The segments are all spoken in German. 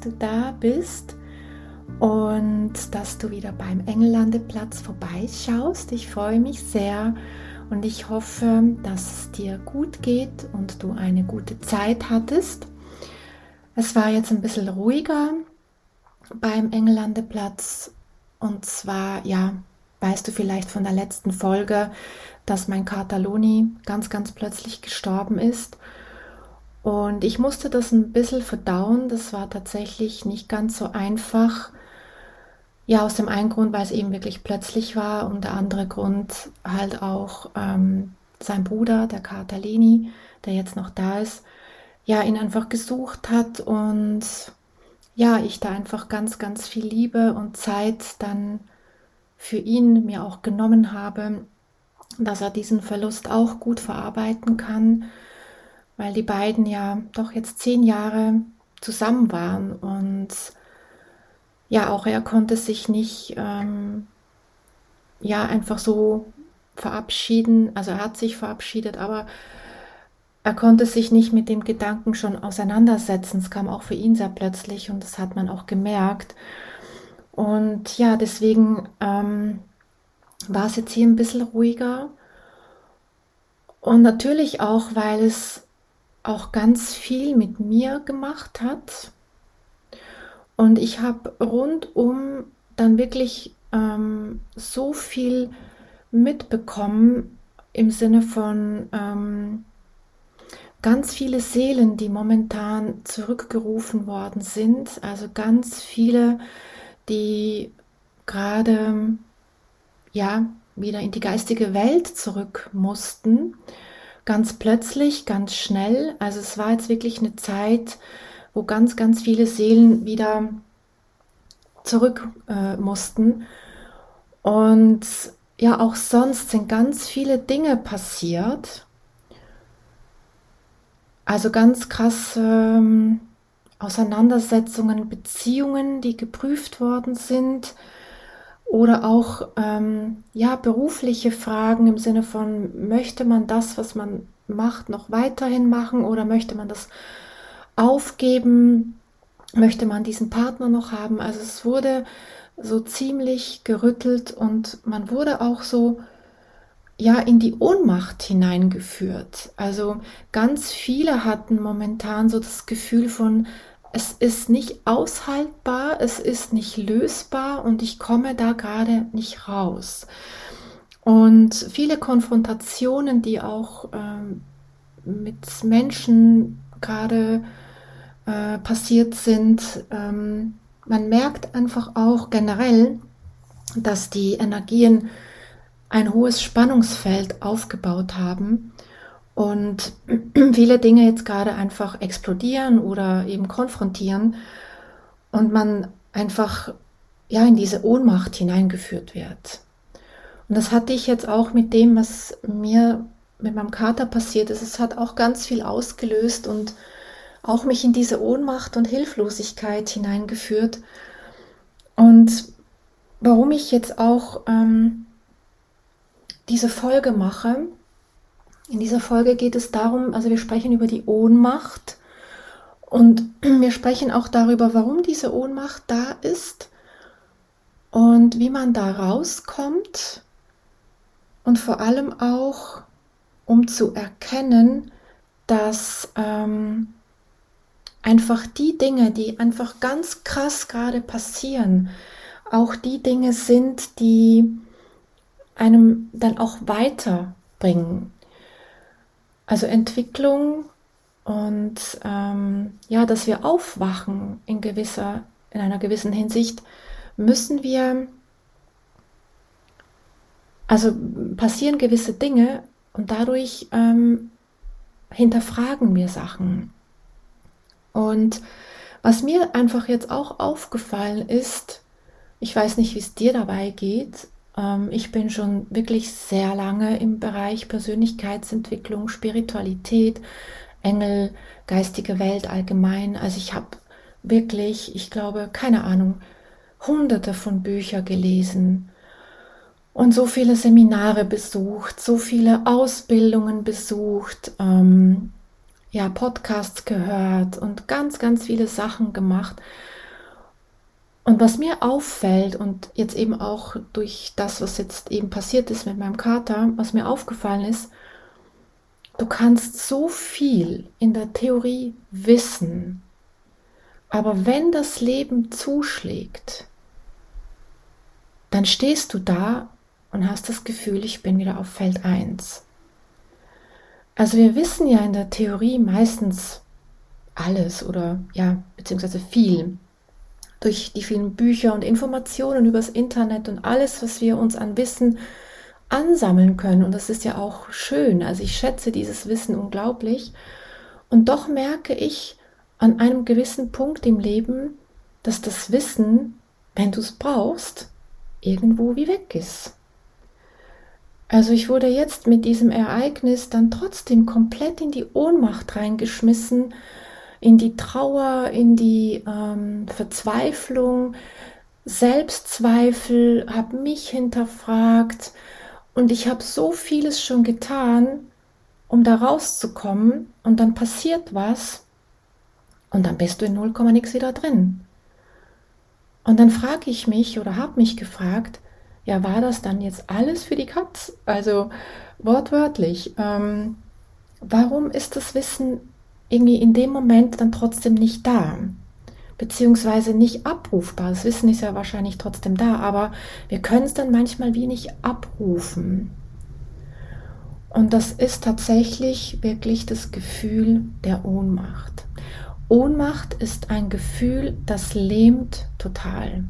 Du da bist und dass du wieder beim Engellandeplatz vorbeischaust. Ich freue mich sehr und ich hoffe, dass es dir gut geht und du eine gute Zeit hattest. Es war jetzt ein bisschen ruhiger beim Engellandeplatz und zwar, ja, weißt du vielleicht von der letzten Folge, dass mein Kataloni ganz, ganz plötzlich gestorben ist. Und ich musste das ein bisschen verdauen. Das war tatsächlich nicht ganz so einfach. Ja, aus dem einen Grund, weil es eben wirklich plötzlich war und der andere Grund halt auch ähm, sein Bruder, der Katalini, der jetzt noch da ist, ja, ihn einfach gesucht hat und ja, ich da einfach ganz, ganz viel Liebe und Zeit dann für ihn mir auch genommen habe, dass er diesen Verlust auch gut verarbeiten kann weil die beiden ja doch jetzt zehn Jahre zusammen waren und ja, auch er konnte sich nicht ähm, ja einfach so verabschieden. Also er hat sich verabschiedet, aber er konnte sich nicht mit dem Gedanken schon auseinandersetzen. Es kam auch für ihn sehr plötzlich und das hat man auch gemerkt. Und ja, deswegen ähm, war es jetzt hier ein bisschen ruhiger. Und natürlich auch, weil es auch ganz viel mit mir gemacht hat. Und ich habe rundum dann wirklich ähm, so viel mitbekommen im Sinne von ähm, ganz viele Seelen, die momentan zurückgerufen worden sind. Also ganz viele, die gerade ja wieder in die geistige Welt zurück mussten ganz plötzlich, ganz schnell. Also es war jetzt wirklich eine Zeit, wo ganz, ganz viele Seelen wieder zurück äh, mussten. Und ja, auch sonst sind ganz viele Dinge passiert. Also ganz krasse ähm, Auseinandersetzungen, Beziehungen, die geprüft worden sind oder auch ähm, ja berufliche Fragen im Sinne von möchte man das, was man macht, noch weiterhin machen oder möchte man das aufgeben? Möchte man diesen Partner noch haben? Also es wurde so ziemlich gerüttelt und man wurde auch so ja in die Ohnmacht hineingeführt. Also ganz viele hatten momentan so das Gefühl von es ist nicht aushaltbar, es ist nicht lösbar und ich komme da gerade nicht raus. Und viele Konfrontationen, die auch ähm, mit Menschen gerade äh, passiert sind, ähm, man merkt einfach auch generell, dass die Energien ein hohes Spannungsfeld aufgebaut haben und viele Dinge jetzt gerade einfach explodieren oder eben konfrontieren und man einfach ja in diese Ohnmacht hineingeführt wird. Und das hatte ich jetzt auch mit dem, was mir mit meinem Kater passiert ist. Es hat auch ganz viel ausgelöst und auch mich in diese Ohnmacht und Hilflosigkeit hineingeführt. Und warum ich jetzt auch ähm, diese Folge mache, in dieser Folge geht es darum, also wir sprechen über die Ohnmacht und wir sprechen auch darüber, warum diese Ohnmacht da ist und wie man da rauskommt und vor allem auch, um zu erkennen, dass ähm, einfach die Dinge, die einfach ganz krass gerade passieren, auch die Dinge sind, die einem dann auch weiterbringen. Also Entwicklung und ähm, ja, dass wir aufwachen in gewisser, in einer gewissen Hinsicht, müssen wir, also passieren gewisse Dinge und dadurch ähm, hinterfragen wir Sachen. Und Was mir einfach jetzt auch aufgefallen ist, ich weiß nicht, wie es dir dabei geht, ich bin schon wirklich sehr lange im Bereich Persönlichkeitsentwicklung, Spiritualität, Engel, geistige Welt allgemein. Also ich habe wirklich, ich glaube, keine Ahnung, hunderte von Büchern gelesen und so viele Seminare besucht, so viele Ausbildungen besucht, ähm, ja, Podcasts gehört und ganz, ganz viele Sachen gemacht. Und was mir auffällt und jetzt eben auch durch das, was jetzt eben passiert ist mit meinem Kater, was mir aufgefallen ist, du kannst so viel in der Theorie wissen, aber wenn das Leben zuschlägt, dann stehst du da und hast das Gefühl, ich bin wieder auf Feld 1. Also wir wissen ja in der Theorie meistens alles oder ja, beziehungsweise viel durch die vielen Bücher und Informationen übers Internet und alles, was wir uns an Wissen ansammeln können. Und das ist ja auch schön. Also ich schätze dieses Wissen unglaublich. Und doch merke ich an einem gewissen Punkt im Leben, dass das Wissen, wenn du es brauchst, irgendwo wie weg ist. Also ich wurde jetzt mit diesem Ereignis dann trotzdem komplett in die Ohnmacht reingeschmissen, in die Trauer, in die ähm, Verzweiflung, Selbstzweifel, habe mich hinterfragt und ich habe so vieles schon getan, um da rauszukommen und dann passiert was und dann bist du in 0, nix wieder drin. Und dann frage ich mich oder habe mich gefragt, ja, war das dann jetzt alles für die Katz? Also wortwörtlich. Ähm, warum ist das Wissen irgendwie in dem Moment dann trotzdem nicht da? Beziehungsweise nicht abrufbar. Das Wissen ist ja wahrscheinlich trotzdem da, aber wir können es dann manchmal wie nicht abrufen. Und das ist tatsächlich wirklich das Gefühl der Ohnmacht. Ohnmacht ist ein Gefühl, das lähmt total.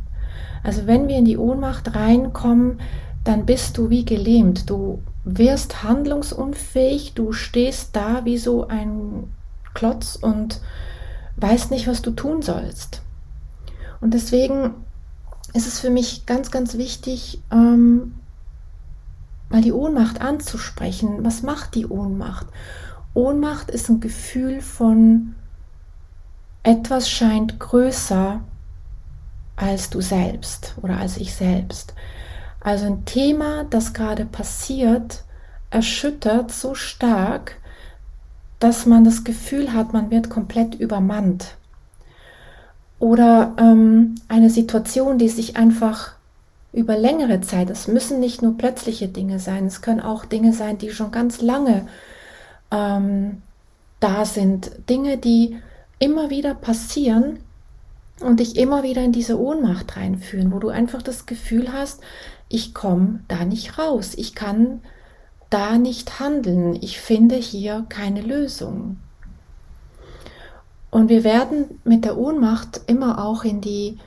Also wenn wir in die Ohnmacht reinkommen, dann bist du wie gelähmt. Du wirst handlungsunfähig, du stehst da wie so ein Klotz und weißt nicht, was du tun sollst. Und deswegen ist es für mich ganz, ganz wichtig, ähm, mal die Ohnmacht anzusprechen. Was macht die Ohnmacht? Ohnmacht ist ein Gefühl von etwas scheint größer als du selbst oder als ich selbst. Also ein Thema, das gerade passiert, erschüttert so stark, dass man das Gefühl hat, man wird komplett übermannt. Oder ähm, eine Situation, die sich einfach über längere Zeit, das müssen nicht nur plötzliche Dinge sein, es können auch Dinge sein, die schon ganz lange ähm, da sind. Dinge, die immer wieder passieren und dich immer wieder in diese Ohnmacht reinführen, wo du einfach das Gefühl hast, ich komme da nicht raus, ich kann da nicht handeln, ich finde hier keine Lösung. Und wir werden mit der Ohnmacht immer auch in, die,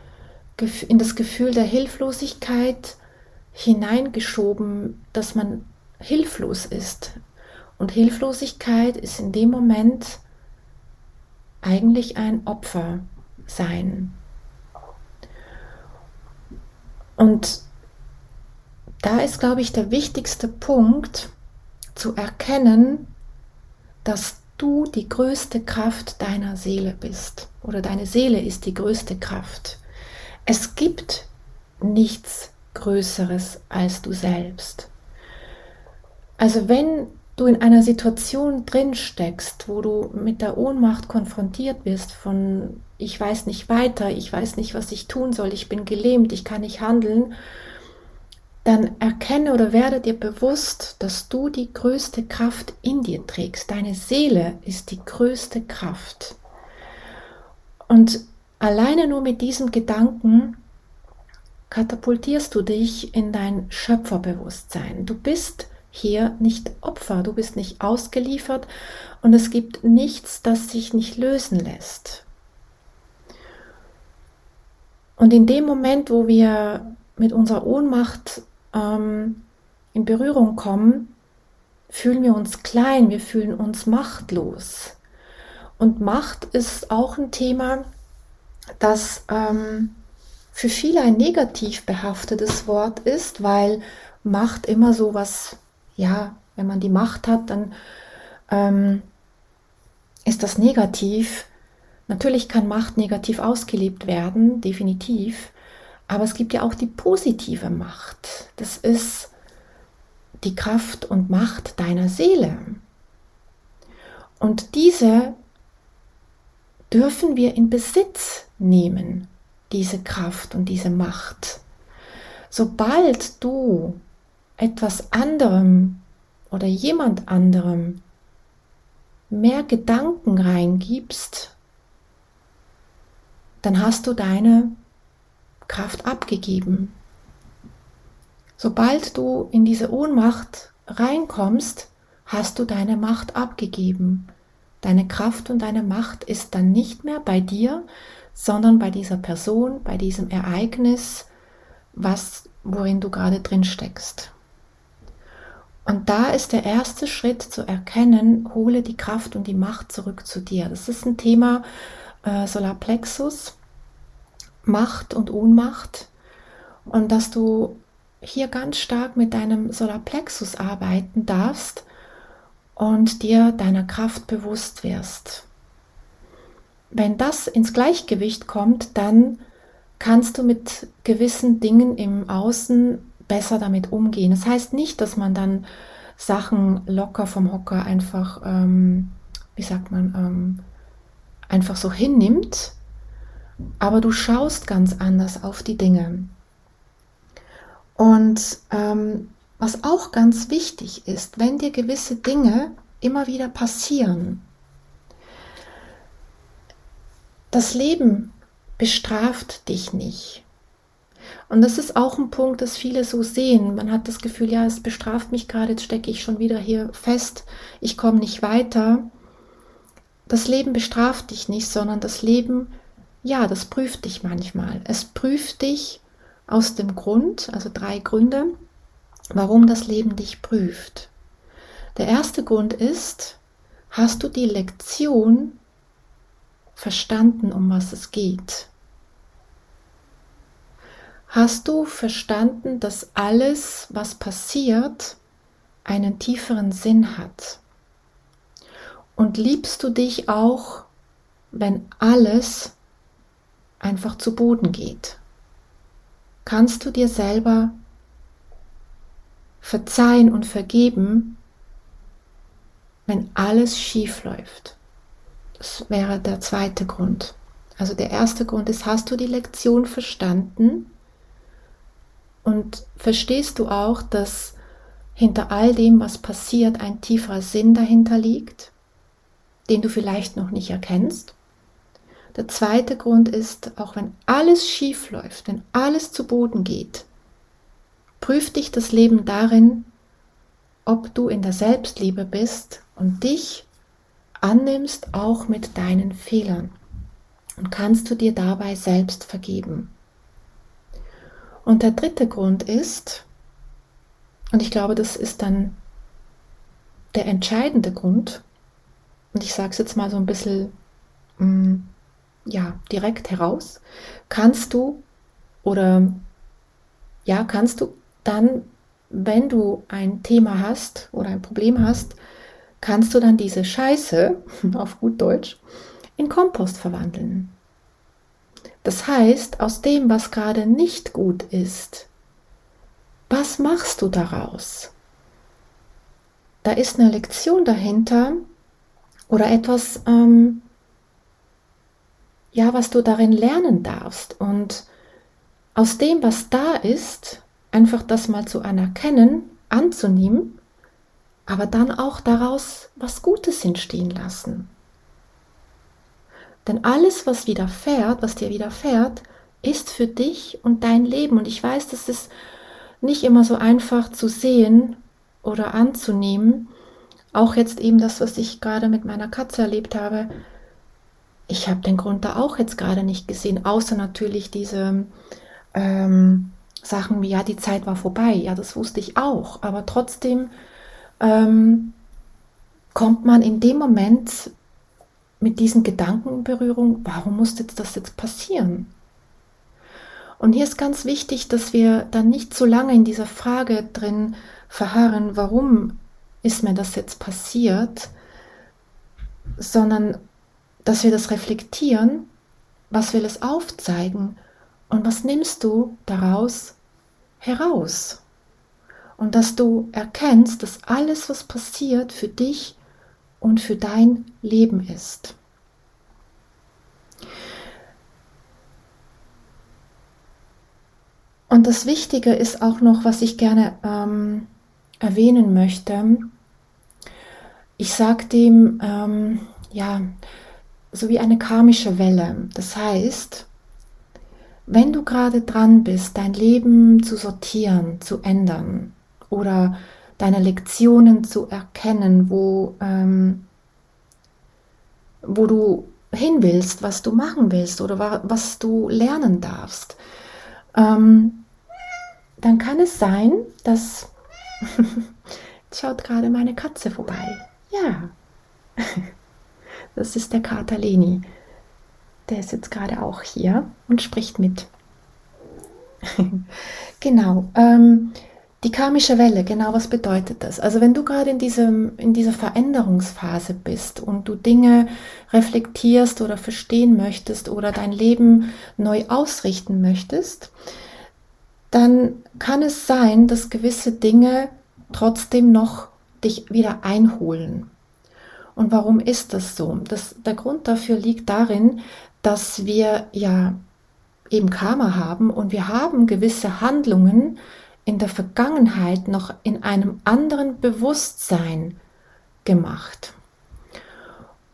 in das Gefühl der Hilflosigkeit hineingeschoben, dass man hilflos ist. Und Hilflosigkeit ist in dem Moment eigentlich ein Opfer sein. Und da ist, glaube ich, der wichtigste Punkt zu erkennen, dass du die größte Kraft deiner Seele bist oder deine Seele ist die größte Kraft. Es gibt nichts Größeres als du selbst. Also wenn du in einer Situation drin steckst, wo du mit der Ohnmacht konfrontiert bist von ich weiß nicht weiter, ich weiß nicht, was ich tun soll, ich bin gelähmt, ich kann nicht handeln, dann erkenne oder werde dir bewusst, dass du die größte Kraft in dir trägst. Deine Seele ist die größte Kraft. Und alleine nur mit diesem Gedanken katapultierst du dich in dein Schöpferbewusstsein. Du bist hier nicht Opfer, du bist nicht ausgeliefert und es gibt nichts, das sich nicht lösen lässt. Und in dem Moment, wo wir mit unserer Ohnmacht ähm, in Berührung kommen, fühlen wir uns klein, wir fühlen uns machtlos. Und Macht ist auch ein Thema, das ähm, für viele ein negativ behaftetes Wort ist, weil Macht immer so was, ja, wenn man die Macht hat, dann ähm, ist das negativ. Natürlich kann Macht negativ ausgelebt werden, definitiv. Aber es gibt ja auch die positive Macht. Das ist die Kraft und Macht deiner Seele. Und diese dürfen wir in Besitz nehmen, diese Kraft und diese Macht. Sobald du etwas anderem oder jemand anderem mehr Gedanken reingibst, dann hast du deine Kraft abgegeben. Sobald du in diese Ohnmacht reinkommst, hast du deine Macht abgegeben. Deine Kraft und deine Macht ist dann nicht mehr bei dir, sondern bei dieser Person, bei diesem Ereignis, was, worin du gerade drin steckst. Und da ist der erste Schritt zu erkennen, hole die Kraft und die Macht zurück zu dir. Das ist ein Thema äh, Solarplexus, Macht und Ohnmacht. Und dass du hier ganz stark mit deinem Solarplexus arbeiten darfst und dir deiner Kraft bewusst wirst. Wenn das ins Gleichgewicht kommt, dann kannst du mit gewissen Dingen im Außen besser damit umgehen. Das heißt nicht, dass man dann Sachen locker vom Hocker einfach, ähm, wie sagt man, ähm, einfach so hinnimmt, aber du schaust ganz anders auf die Dinge. Und ähm, was auch ganz wichtig ist, wenn dir gewisse Dinge immer wieder passieren, das Leben bestraft dich nicht. Und das ist auch ein Punkt, das viele so sehen. Man hat das Gefühl, ja, es bestraft mich gerade, jetzt stecke ich schon wieder hier fest, ich komme nicht weiter. Das Leben bestraft dich nicht, sondern das Leben, ja, das prüft dich manchmal. Es prüft dich aus dem Grund, also drei Gründe, warum das Leben dich prüft. Der erste Grund ist, hast du die Lektion verstanden, um was es geht? Hast du verstanden, dass alles, was passiert, einen tieferen Sinn hat? Und liebst du dich auch, wenn alles einfach zu Boden geht? Kannst du dir selber verzeihen und vergeben, wenn alles schief läuft? Das wäre der zweite Grund. Also der erste Grund ist, hast du die Lektion verstanden? Und verstehst du auch, dass hinter all dem, was passiert, ein tieferer Sinn dahinter liegt, den du vielleicht noch nicht erkennst? Der zweite Grund ist, auch wenn alles schief läuft, wenn alles zu Boden geht, prüft dich das Leben darin, ob du in der Selbstliebe bist und dich annimmst auch mit deinen Fehlern und kannst du dir dabei selbst vergeben. Und der dritte Grund ist, und ich glaube, das ist dann der entscheidende Grund, und ich sage es jetzt mal so ein bisschen mh, mm, ja, direkt heraus, kannst du oder ja, kannst du dann, wenn du ein Thema hast oder ein Problem hast, kannst du dann diese Scheiße, auf gut Deutsch, in Kompost verwandeln. Das heißt, aus dem, was gerade nicht gut ist, was machst du daraus? Da ist eine Lektion dahinter oder etwas, ähm, ja, was du darin lernen darfst. Und aus dem, was da ist, einfach das mal zu anerkennen, anzunehmen, aber dann auch daraus was Gutes entstehen lassen. Denn alles, was widerfährt, was dir widerfährt, ist für dich und dein Leben. Und ich weiß, das ist nicht immer so einfach zu sehen oder anzunehmen. Auch jetzt eben das, was ich gerade mit meiner Katze erlebt habe. Ich habe den Grund da auch jetzt gerade nicht gesehen, außer natürlich diese ähm, Sachen wie, ja, die Zeit war vorbei. Ja, das wusste ich auch. Aber trotzdem ähm, kommt man in dem Moment mit diesen Gedanken in Berührung, warum musste das jetzt passieren? Und hier ist ganz wichtig, dass wir dann nicht zu lange in dieser Frage drin verharren, warum ist mir das jetzt passiert, sondern dass wir das reflektieren, was will es aufzeigen und was nimmst du daraus heraus. Und dass du erkennst, dass alles, was passiert, für dich und für dein Leben ist. Und das Wichtige ist auch noch, was ich gerne ähm, erwähnen möchte. Ich sage dem, ähm, ja, so wie eine karmische Welle. Das heißt, wenn du gerade dran bist, dein Leben zu sortieren, zu ändern oder deine Lektionen zu erkennen, wo, ähm, wo du hin willst, was du machen willst oder was du lernen darfst, ähm, dann kann es sein, dass schaut gerade meine Katze vorbei. Ja, das ist der Kater Leni. Der ist jetzt gerade auch hier und spricht mit. genau. Ähm, die karmische Welle, genau was bedeutet das? Also wenn du gerade in, in dieser Veränderungsphase bist und du Dinge reflektierst oder verstehen möchtest oder dein Leben neu ausrichten möchtest, dann kann es sein, dass gewisse Dinge trotzdem noch dich wieder einholen. Und warum ist das so? Das, der Grund dafür liegt darin, dass wir ja eben Karma haben und wir haben gewisse Handlungen in der Vergangenheit noch in einem anderen Bewusstsein gemacht.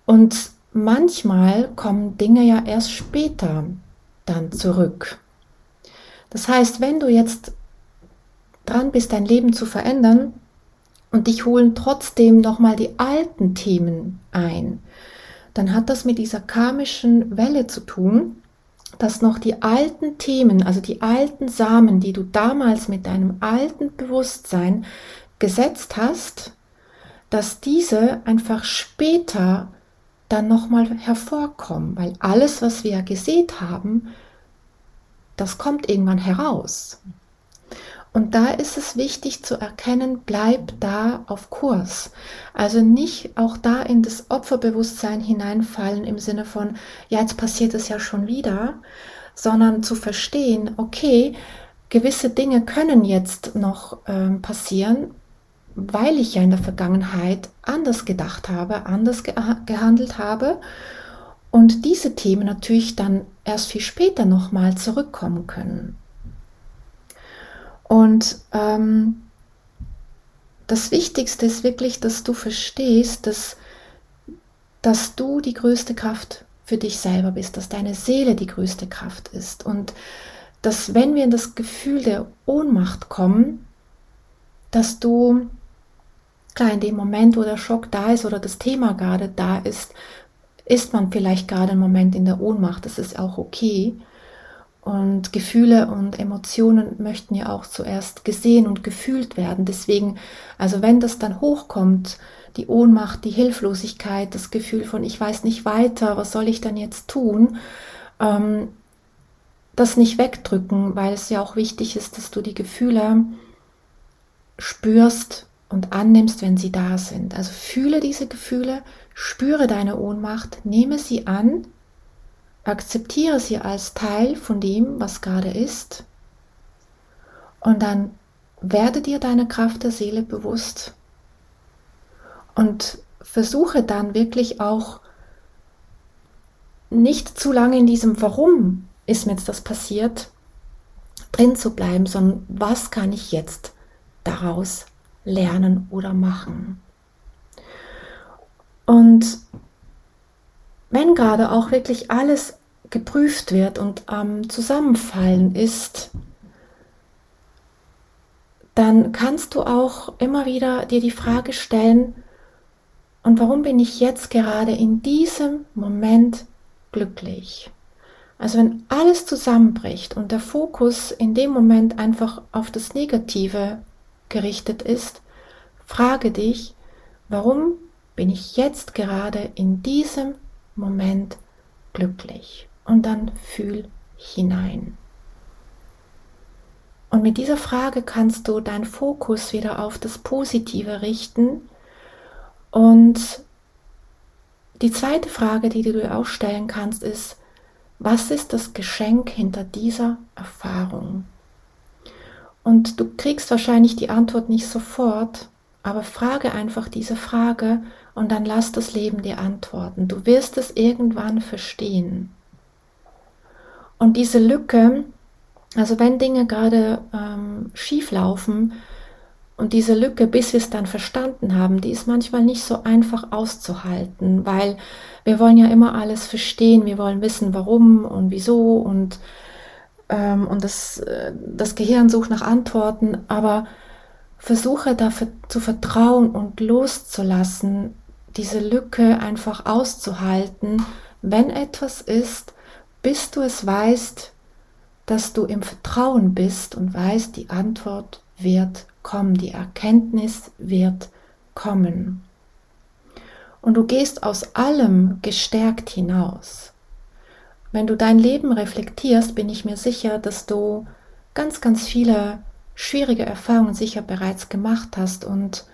Und manchmal kommen Dinge ja erst später dann zurück. Das heißt, wenn du jetzt dran bist, dein Leben zu verändern und dich holen trotzdem nochmal die alten Themen ein, dann hat das mit dieser karmischen Welle zu tun, dass noch die alten Themen, also die alten Samen, die du damals mit deinem alten Bewusstsein gesetzt hast, dass diese einfach später dann nochmal hervorkommen, weil alles, was wir gesät haben, das kommt irgendwann heraus. Und da ist es wichtig zu erkennen, bleib da auf Kurs. Also nicht auch da in das Opferbewusstsein hineinfallen im Sinne von, ja, jetzt passiert es ja schon wieder, sondern zu verstehen, okay, gewisse Dinge können jetzt noch äh, passieren, weil ich ja in der Vergangenheit anders gedacht habe, anders ge gehandelt habe und diese Themen natürlich dann erst viel später nochmal zurückkommen können. Und ähm, das Wichtigste ist wirklich, dass du verstehst, dass, dass du die größte Kraft für dich selber bist, dass deine Seele die größte Kraft ist. Und dass wenn wir in das Gefühl der Ohnmacht kommen, dass du, klar, in dem Moment, wo der Schock da ist oder das Thema gerade da ist, ist man vielleicht gerade einen Moment in der Ohnmacht, das ist auch okay. Und Gefühle und Emotionen möchten ja auch zuerst gesehen und gefühlt werden. Deswegen, also wenn das dann hochkommt, die Ohnmacht, die Hilflosigkeit, das Gefühl von, ich weiß nicht weiter, was soll ich dann jetzt tun, ähm, das nicht wegdrücken, weil es ja auch wichtig ist, dass du die Gefühle spürst und annimmst, wenn sie da sind. Also fühle diese Gefühle, spüre deine Ohnmacht, nehme sie an Akzeptiere sie als Teil von dem, was gerade ist. Und dann werde dir deiner Kraft der Seele bewusst. Und versuche dann wirklich auch nicht zu lange in diesem Warum ist mir jetzt das passiert drin zu bleiben, sondern was kann ich jetzt daraus lernen oder machen. Und wenn gerade auch wirklich alles geprüft wird und am Zusammenfallen ist, dann kannst du auch immer wieder dir die Frage stellen, und warum bin ich jetzt gerade in diesem Moment glücklich? Also wenn alles zusammenbricht und der Fokus in dem Moment einfach auf das Negative gerichtet ist, frage dich, warum bin ich jetzt gerade in diesem Moment glücklich. Und dann fühl hinein. Und mit dieser Frage kannst du deinen Fokus wieder auf das Positive richten. Und die zweite Frage, die du dir auch stellen kannst, ist, was ist das Geschenk hinter dieser Erfahrung? Und du kriegst wahrscheinlich die Antwort nicht sofort, aber frage einfach diese Frage und dann lass das Leben dir antworten. Du wirst es irgendwann verstehen. Und diese Lücke, also wenn Dinge gerade ähm, schief laufen und diese Lücke, bis wir es dann verstanden haben, die ist manchmal nicht so einfach auszuhalten, weil wir wollen ja immer alles verstehen, wir wollen wissen, warum und wieso und, ähm, und das, äh, das Gehirn sucht nach Antworten, aber versuche dafür zu vertrauen und loszulassen, diese Lücke einfach auszuhalten, wenn etwas ist, bis du es weißt, dass du im Vertrauen bist und weißt, die Antwort wird kommen, die Erkenntnis wird kommen. Und du gehst aus allem gestärkt hinaus. Wenn du dein Leben reflektierst, bin ich mir sicher, dass du ganz, ganz viele schwierige Erfahrungen sicher bereits gemacht hast und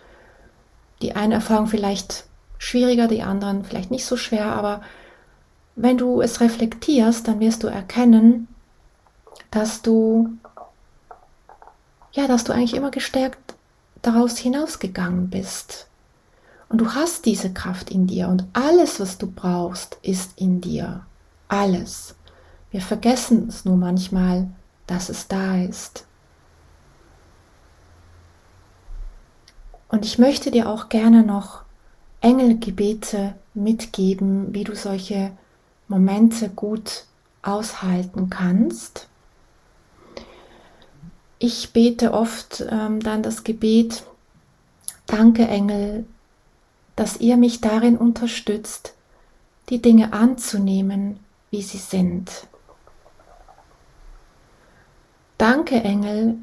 die eine Erfahrung vielleicht schwieriger, die anderen vielleicht nicht so schwer, aber wenn du es reflektierst, dann wirst du erkennen, dass du, ja, dass du eigentlich immer gestärkt daraus hinausgegangen bist. Und du hast diese Kraft in dir und alles, was du brauchst, ist in dir. Alles. Wir vergessen es nur manchmal, dass es da ist. Und ich möchte dir auch gerne noch Engelgebete mitgeben, wie du solche Momente gut aushalten kannst. Ich bete oft ähm, dann das Gebet, danke Engel, dass ihr mich darin unterstützt, die Dinge anzunehmen, wie sie sind. Danke Engel,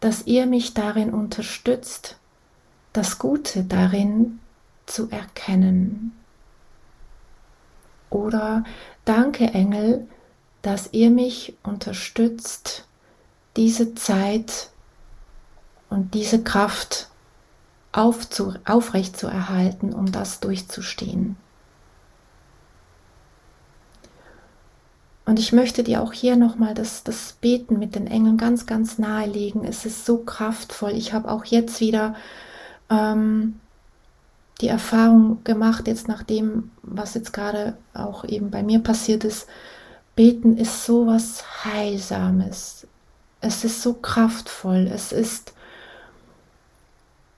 dass ihr mich darin unterstützt, das Gute darin zu erkennen. Oder danke Engel, dass ihr mich unterstützt, diese Zeit und diese Kraft aufzu, aufrecht zu erhalten, um das durchzustehen. Und ich möchte dir auch hier nochmal das, das Beten mit den Engeln ganz, ganz nahe legen. Es ist so kraftvoll. Ich habe auch jetzt wieder ähm, die Erfahrung gemacht, jetzt nach dem, was jetzt gerade auch eben bei mir passiert ist, beten ist so was Heilsames. Es ist so kraftvoll. Es ist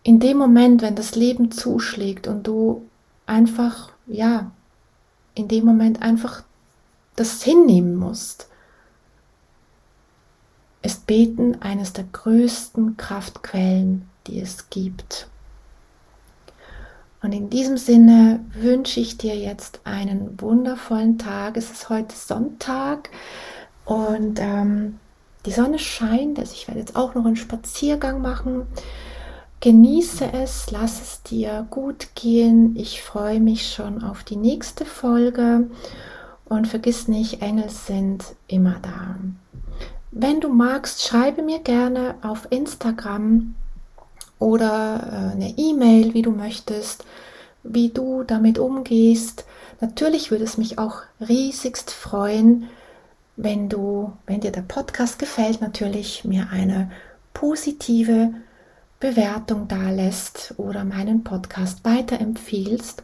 in dem Moment, wenn das Leben zuschlägt und du einfach, ja, in dem Moment einfach das hinnehmen musst, ist Beten eines der größten Kraftquellen, die es gibt. Und in diesem Sinne wünsche ich dir jetzt einen wundervollen Tag. Es ist heute Sonntag und ähm, die Sonne scheint. Also ich werde jetzt auch noch einen Spaziergang machen. Genieße es, lass es dir gut gehen. Ich freue mich schon auf die nächste Folge. Und vergiss nicht, Engel sind immer da. Wenn du magst, schreibe mir gerne auf Instagram oder äh, eine E-Mail, wie du möchtest, wie du damit umgehst. Natürlich würde es mich auch riesigst freuen, wenn du, wenn dir der Podcast gefällt, natürlich mir eine positive Bewertung da lässt oder meinen Podcast weiterempfiehlst.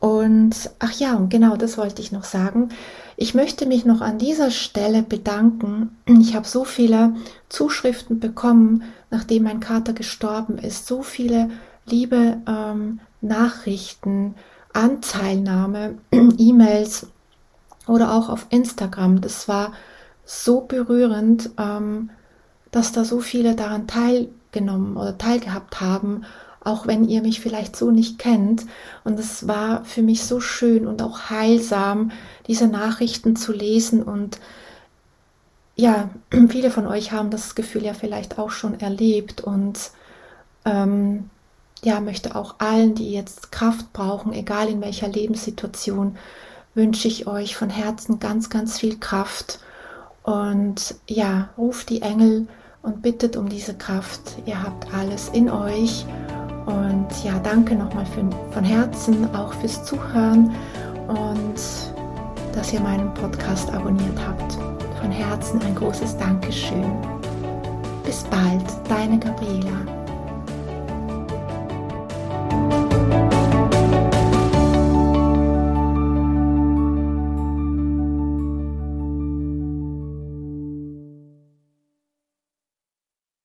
Und ach ja, und genau das wollte ich noch sagen. Ich möchte mich noch an dieser Stelle bedanken. Ich habe so viele Zuschriften bekommen, nachdem mein Kater gestorben ist. So viele liebe ähm, Nachrichten, Anteilnahme, E-Mails oder auch auf Instagram. Das war so berührend, ähm, dass da so viele daran teilgenommen oder teilgehabt haben auch wenn ihr mich vielleicht so nicht kennt. Und es war für mich so schön und auch heilsam, diese Nachrichten zu lesen. Und ja, viele von euch haben das Gefühl ja vielleicht auch schon erlebt. Und ähm, ja, möchte auch allen, die jetzt Kraft brauchen, egal in welcher Lebenssituation, wünsche ich euch von Herzen ganz, ganz viel Kraft. Und ja, ruft die Engel und bittet um diese Kraft. Ihr habt alles in euch. Und ja, danke nochmal von Herzen auch fürs Zuhören und dass ihr meinen Podcast abonniert habt. Von Herzen ein großes Dankeschön. Bis bald, deine Gabriela.